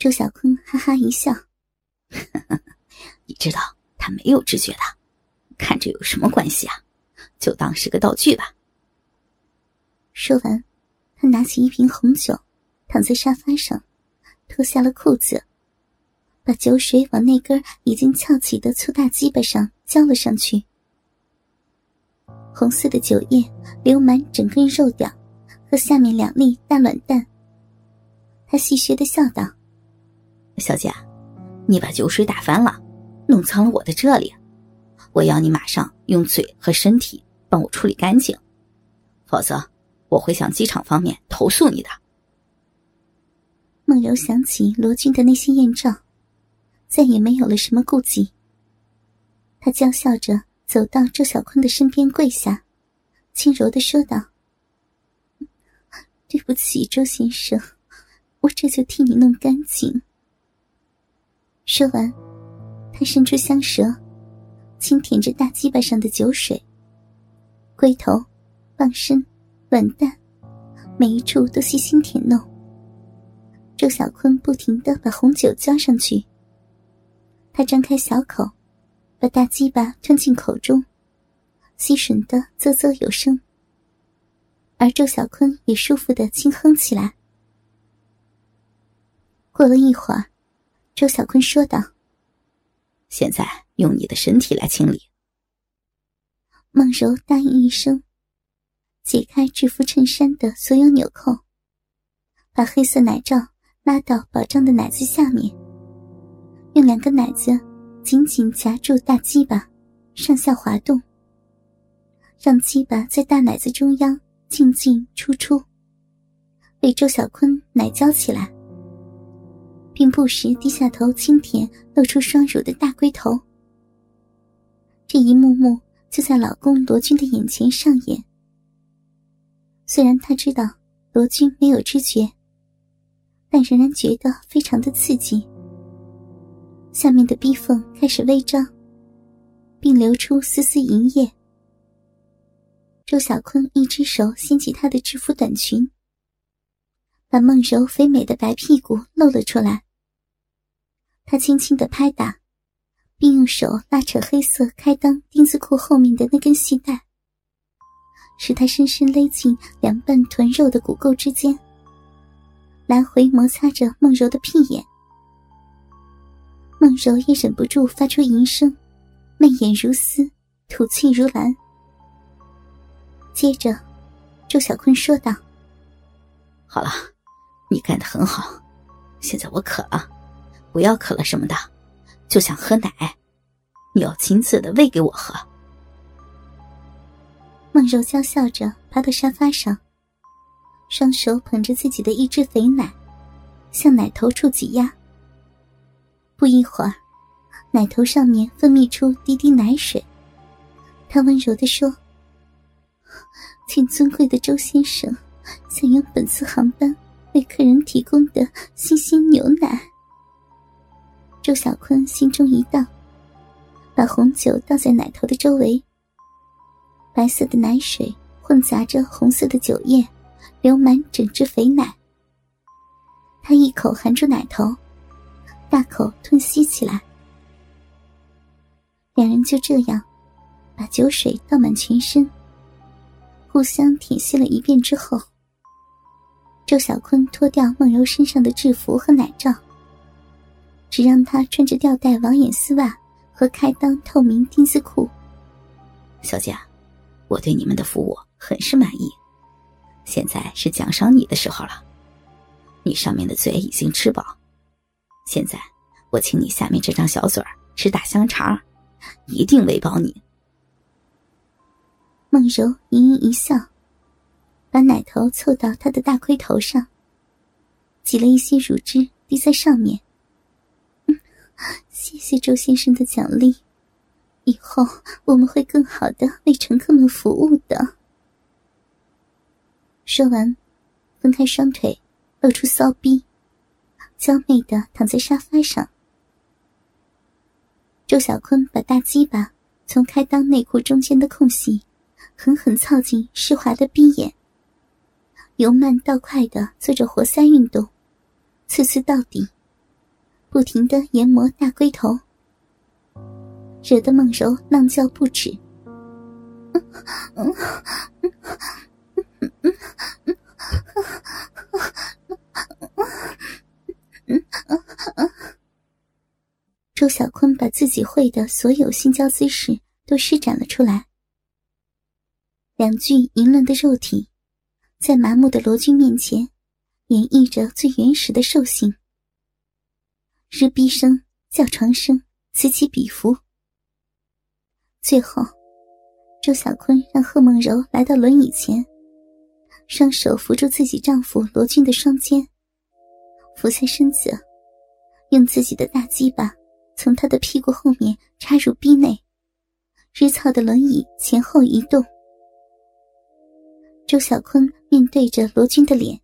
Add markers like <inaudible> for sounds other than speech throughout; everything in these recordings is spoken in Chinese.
周小坤哈哈一笑：“ <laughs> 你知道他没有知觉的，看着有什么关系啊？就当是个道具吧。”说完，他拿起一瓶红酒，躺在沙发上，脱下了裤子，把酒水往那根已经翘起的粗大鸡巴上浇了上去。红色的酒液流满整根肉屌和下面两粒大卵蛋。他戏谑的笑道。小姐，你把酒水打翻了，弄脏了我的这里，我要你马上用嘴和身体帮我处理干净，否则我会向机场方面投诉你的。梦柔想起罗俊的那些艳照，再也没有了什么顾忌。他娇笑着走到周小坤的身边，跪下，轻柔的说道：“对不起，周先生，我这就替你弄干净。”说完，他伸出香舌，轻舔着大鸡巴上的酒水。龟头、棒身、卵蛋，每一处都细心舔弄。周小坤不停的把红酒浇上去。他张开小口，把大鸡巴吞进口中，吸吮的啧啧有声。而周小坤也舒服的轻哼起来。过了一会儿。周小坤说道：“现在用你的身体来清理。”孟柔答应一声，解开制服衬衫的所有纽扣，把黑色奶罩拉到保障的奶子下面，用两个奶子紧紧夹住大鸡巴，上下滑动，让鸡巴在大奶子中央进进出出，为周小坤奶浇起来。并不时低下头轻舔露出双乳的大龟头。这一幕幕就在老公罗军的眼前上演。虽然他知道罗军没有知觉，但仍然觉得非常的刺激。下面的逼缝开始微张，并流出丝丝银液。周小坤一只手掀起她的制服短裙，把梦柔肥美的白屁股露了出来。他轻轻的拍打，并用手拉扯黑色开裆丁字裤后面的那根细带，使它深深勒进两半臀肉的骨垢之间，来回摩擦着梦柔的屁眼。梦柔也忍不住发出淫声，媚眼如丝，吐气如兰。接着，周小坤说道：“好了，你干得很好，现在我渴了。”不要渴了什么的，就想喝奶，你要亲自的喂给我喝。孟柔娇笑着爬到沙发上，双手捧着自己的一只肥奶，向奶头处挤压。不一会儿，奶头上面分泌出滴滴奶水。她温柔的说：“请尊贵的周先生享用本次航班为客人提供的新鲜牛奶。”周小坤心中一荡，把红酒倒在奶头的周围。白色的奶水混杂着红色的酒液，流满整只肥奶。他一口含住奶头，大口吞吸起来。两人就这样，把酒水倒满全身，互相舔吸了一遍之后，周小坤脱掉梦柔身上的制服和奶罩。只让他穿着吊带网眼丝袜和开裆透明丁字裤。小姐，我对你们的服务很是满意，现在是奖赏你的时候了。你上面的嘴已经吃饱，现在我请你下面这张小嘴吃大香肠，一定喂饱你。梦柔盈盈一笑，把奶头凑到他的大盔头上，挤了一些乳汁滴在上面。谢谢周先生的奖励，以后我们会更好的为乘客们服务的。说完，分开双腿，露出骚逼，娇媚的躺在沙发上。周小坤把大鸡巴从开裆内裤中间的空隙，狠狠操进湿滑的逼眼，由慢到快的做着活塞运动，次次到底。不停的研磨大龟头，惹得梦柔浪叫不止。周小坤把自己会的所有性交姿势都施展了出来，两具淫乱的肉体，在麻木的罗军面前，演绎着最原始的兽性。日逼声、叫床声此起彼伏。最后，周小坤让贺梦柔来到轮椅前，双手扶住自己丈夫罗军的双肩，俯下身子，用自己的大鸡巴从他的屁股后面插入逼内，日操的轮椅前后移动。周小坤面对着罗军的脸，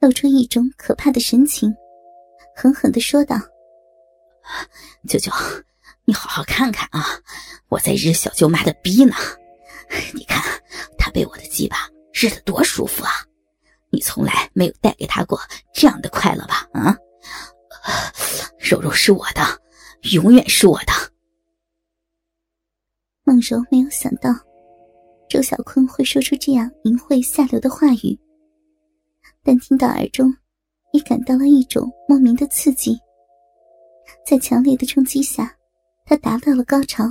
露出一种可怕的神情。狠狠的说道：“舅舅，你好好看看啊，我在日小舅妈的逼呢。你看她被我的鸡巴日的多舒服啊！你从来没有带给她过这样的快乐吧？啊，柔柔是我的，永远是我的。”孟柔没有想到，周小坤会说出这样淫秽下流的话语，但听到耳中。也感到了一种莫名的刺激，在强烈的冲击下，她达到了高潮，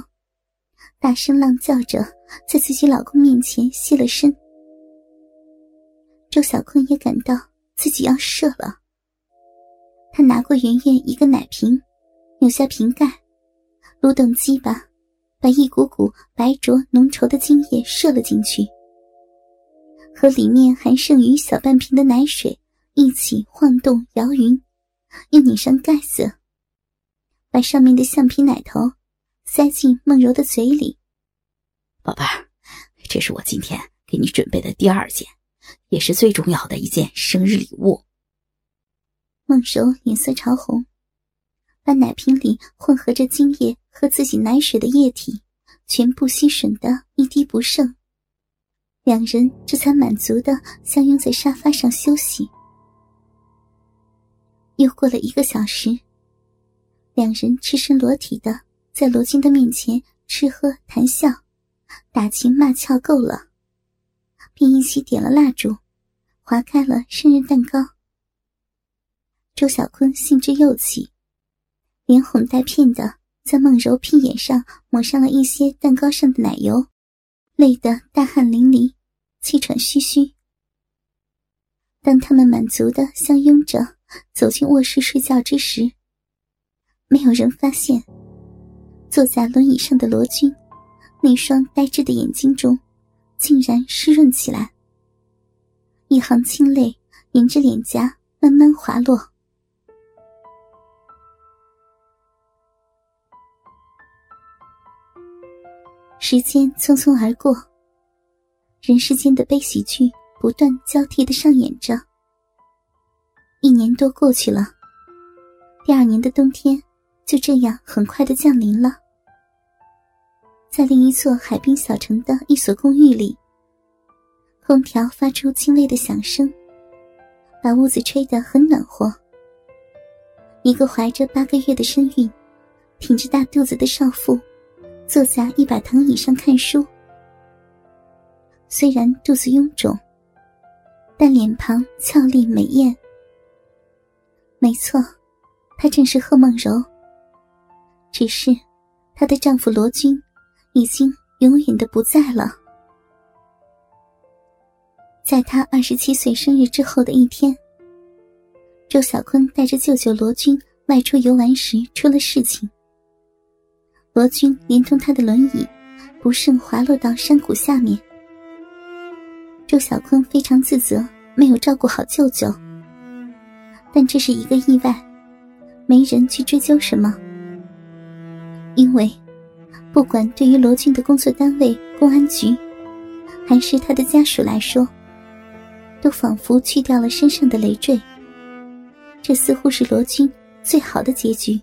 大声浪叫着，在自己老公面前现了身。周小坤也感到自己要射了，他拿过圆圆一个奶瓶，扭下瓶盖，撸动鸡巴，把一股股白浊浓稠的精液射了进去，和里面还剩余小半瓶的奶水。一起晃动摇匀，又拧上盖子，把上面的橡皮奶头塞进梦柔的嘴里。宝贝儿，这是我今天给你准备的第二件，也是最重要的一件生日礼物。梦柔脸色潮红，把奶瓶里混合着精液和自己奶水的液体全部吸吮的一滴不剩，两人这才满足的相拥在沙发上休息。又过了一个小时，两人赤身裸体的在罗京的面前吃喝谈笑，打情骂俏够了，便一起点了蜡烛，划开了生日蛋糕。周小坤兴致又起，连哄带骗的在梦柔屁眼上抹上了一些蛋糕上的奶油，累得大汗淋漓，气喘吁吁。当他们满足的相拥着。走进卧室睡觉之时，没有人发现，坐在轮椅上的罗军，那双呆滞的眼睛中，竟然湿润起来，一行清泪沿着脸颊慢慢滑落。时间匆匆而过，人世间的悲喜剧不断交替的上演着。一年多过去了，第二年的冬天就这样很快的降临了。在另一座海滨小城的一所公寓里，空调发出轻微的响声，把屋子吹得很暖和。一个怀着八个月的身孕、挺着大肚子的少妇，坐在一把藤椅上看书。虽然肚子臃肿，但脸庞俏丽美艳。没错，她正是贺梦柔。只是，她的丈夫罗军已经永远的不在了。在她二十七岁生日之后的一天，周小坤带着舅舅罗军外出游玩时出了事情。罗军连同他的轮椅不慎滑落到山谷下面。周小坤非常自责，没有照顾好舅舅。但这是一个意外，没人去追究什么。因为，不管对于罗军的工作单位公安局，还是他的家属来说，都仿佛去掉了身上的累赘。这似乎是罗军最好的结局。